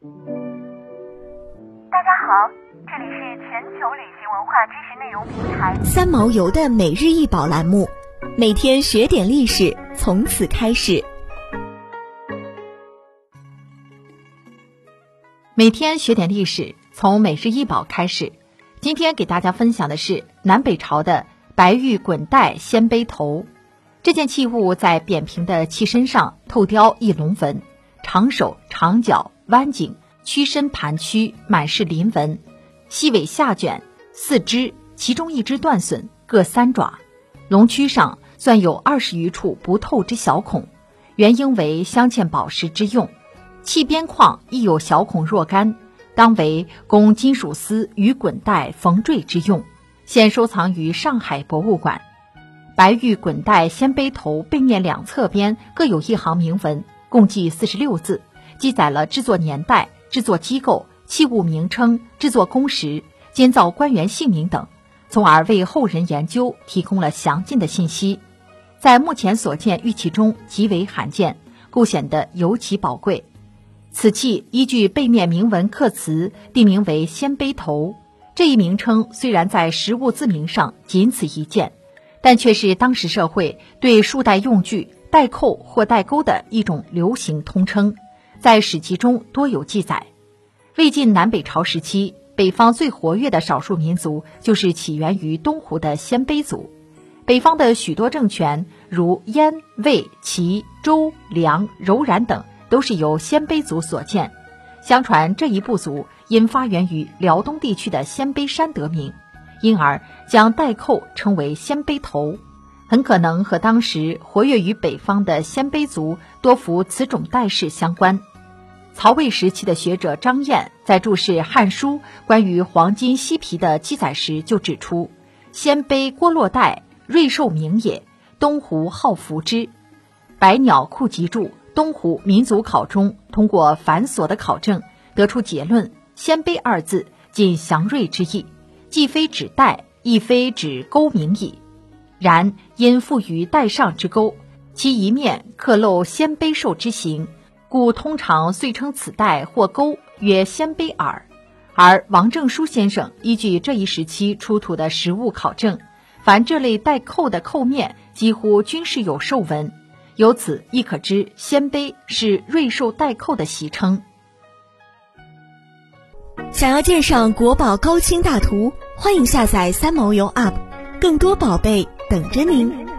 大家好，这里是全球旅行文化知识内容平台三毛游的每日一宝栏目，每天学点历史，从此开始。每天学点历史，从每日一宝开始。今天给大家分享的是南北朝的白玉滚带鲜卑头。这件器物在扁平的器身上透雕一龙纹，长手长脚弯颈，屈身盘曲，满是鳞纹，细尾下卷，四肢其中一只断损，各三爪。龙躯上算有二十余处不透之小孔，原应为镶嵌宝石之用。器边框亦有小孔若干，当为供金属丝与滚带缝缀之用，现收藏于上海博物馆。白玉滚带鲜卑头背面两侧边各有一行铭文，共计四十六字，记载了制作年代、制作机构、器物名称、制作工时、监造官员姓名等，从而为后人研究提供了详尽的信息。在目前所见玉器中极为罕见，故显得尤其宝贵。此器依据背面铭文刻词，定名为鲜卑头。这一名称虽然在实物字名上仅此一件，但却是当时社会对束带用具带扣或带钩的一种流行通称，在史籍中多有记载。魏晋南北朝时期，北方最活跃的少数民族就是起源于东湖的鲜卑族。北方的许多政权，如燕、魏、齐、周、梁、柔然等。都是由鲜卑族所建，相传这一部族因发源于辽东地区的鲜卑山得名，因而将带扣称为鲜卑头，很可能和当时活跃于北方的鲜卑族多服此种带饰相关。曹魏时期的学者张燕在注释《汉书》关于黄金锡皮的记载时就指出：“鲜卑郭洛带，瑞兽名也，东湖好服之。”百鸟库集注。东湖民族考中通过繁琐的考证，得出结论：“鲜卑”二字仅祥瑞之意，既非指带，亦非指钩名矣。然因附于带上之钩，其一面刻镂鲜卑兽之形，故通常遂称此带或钩曰鲜卑耳。而王正书先生依据这一时期出土的实物考证，凡这类带扣的扣面，几乎均是有兽纹。由此亦可知，鲜卑是瑞兽带扣的习称。想要鉴赏国宝高清大图，欢迎下载三毛游 App，更多宝贝等着您。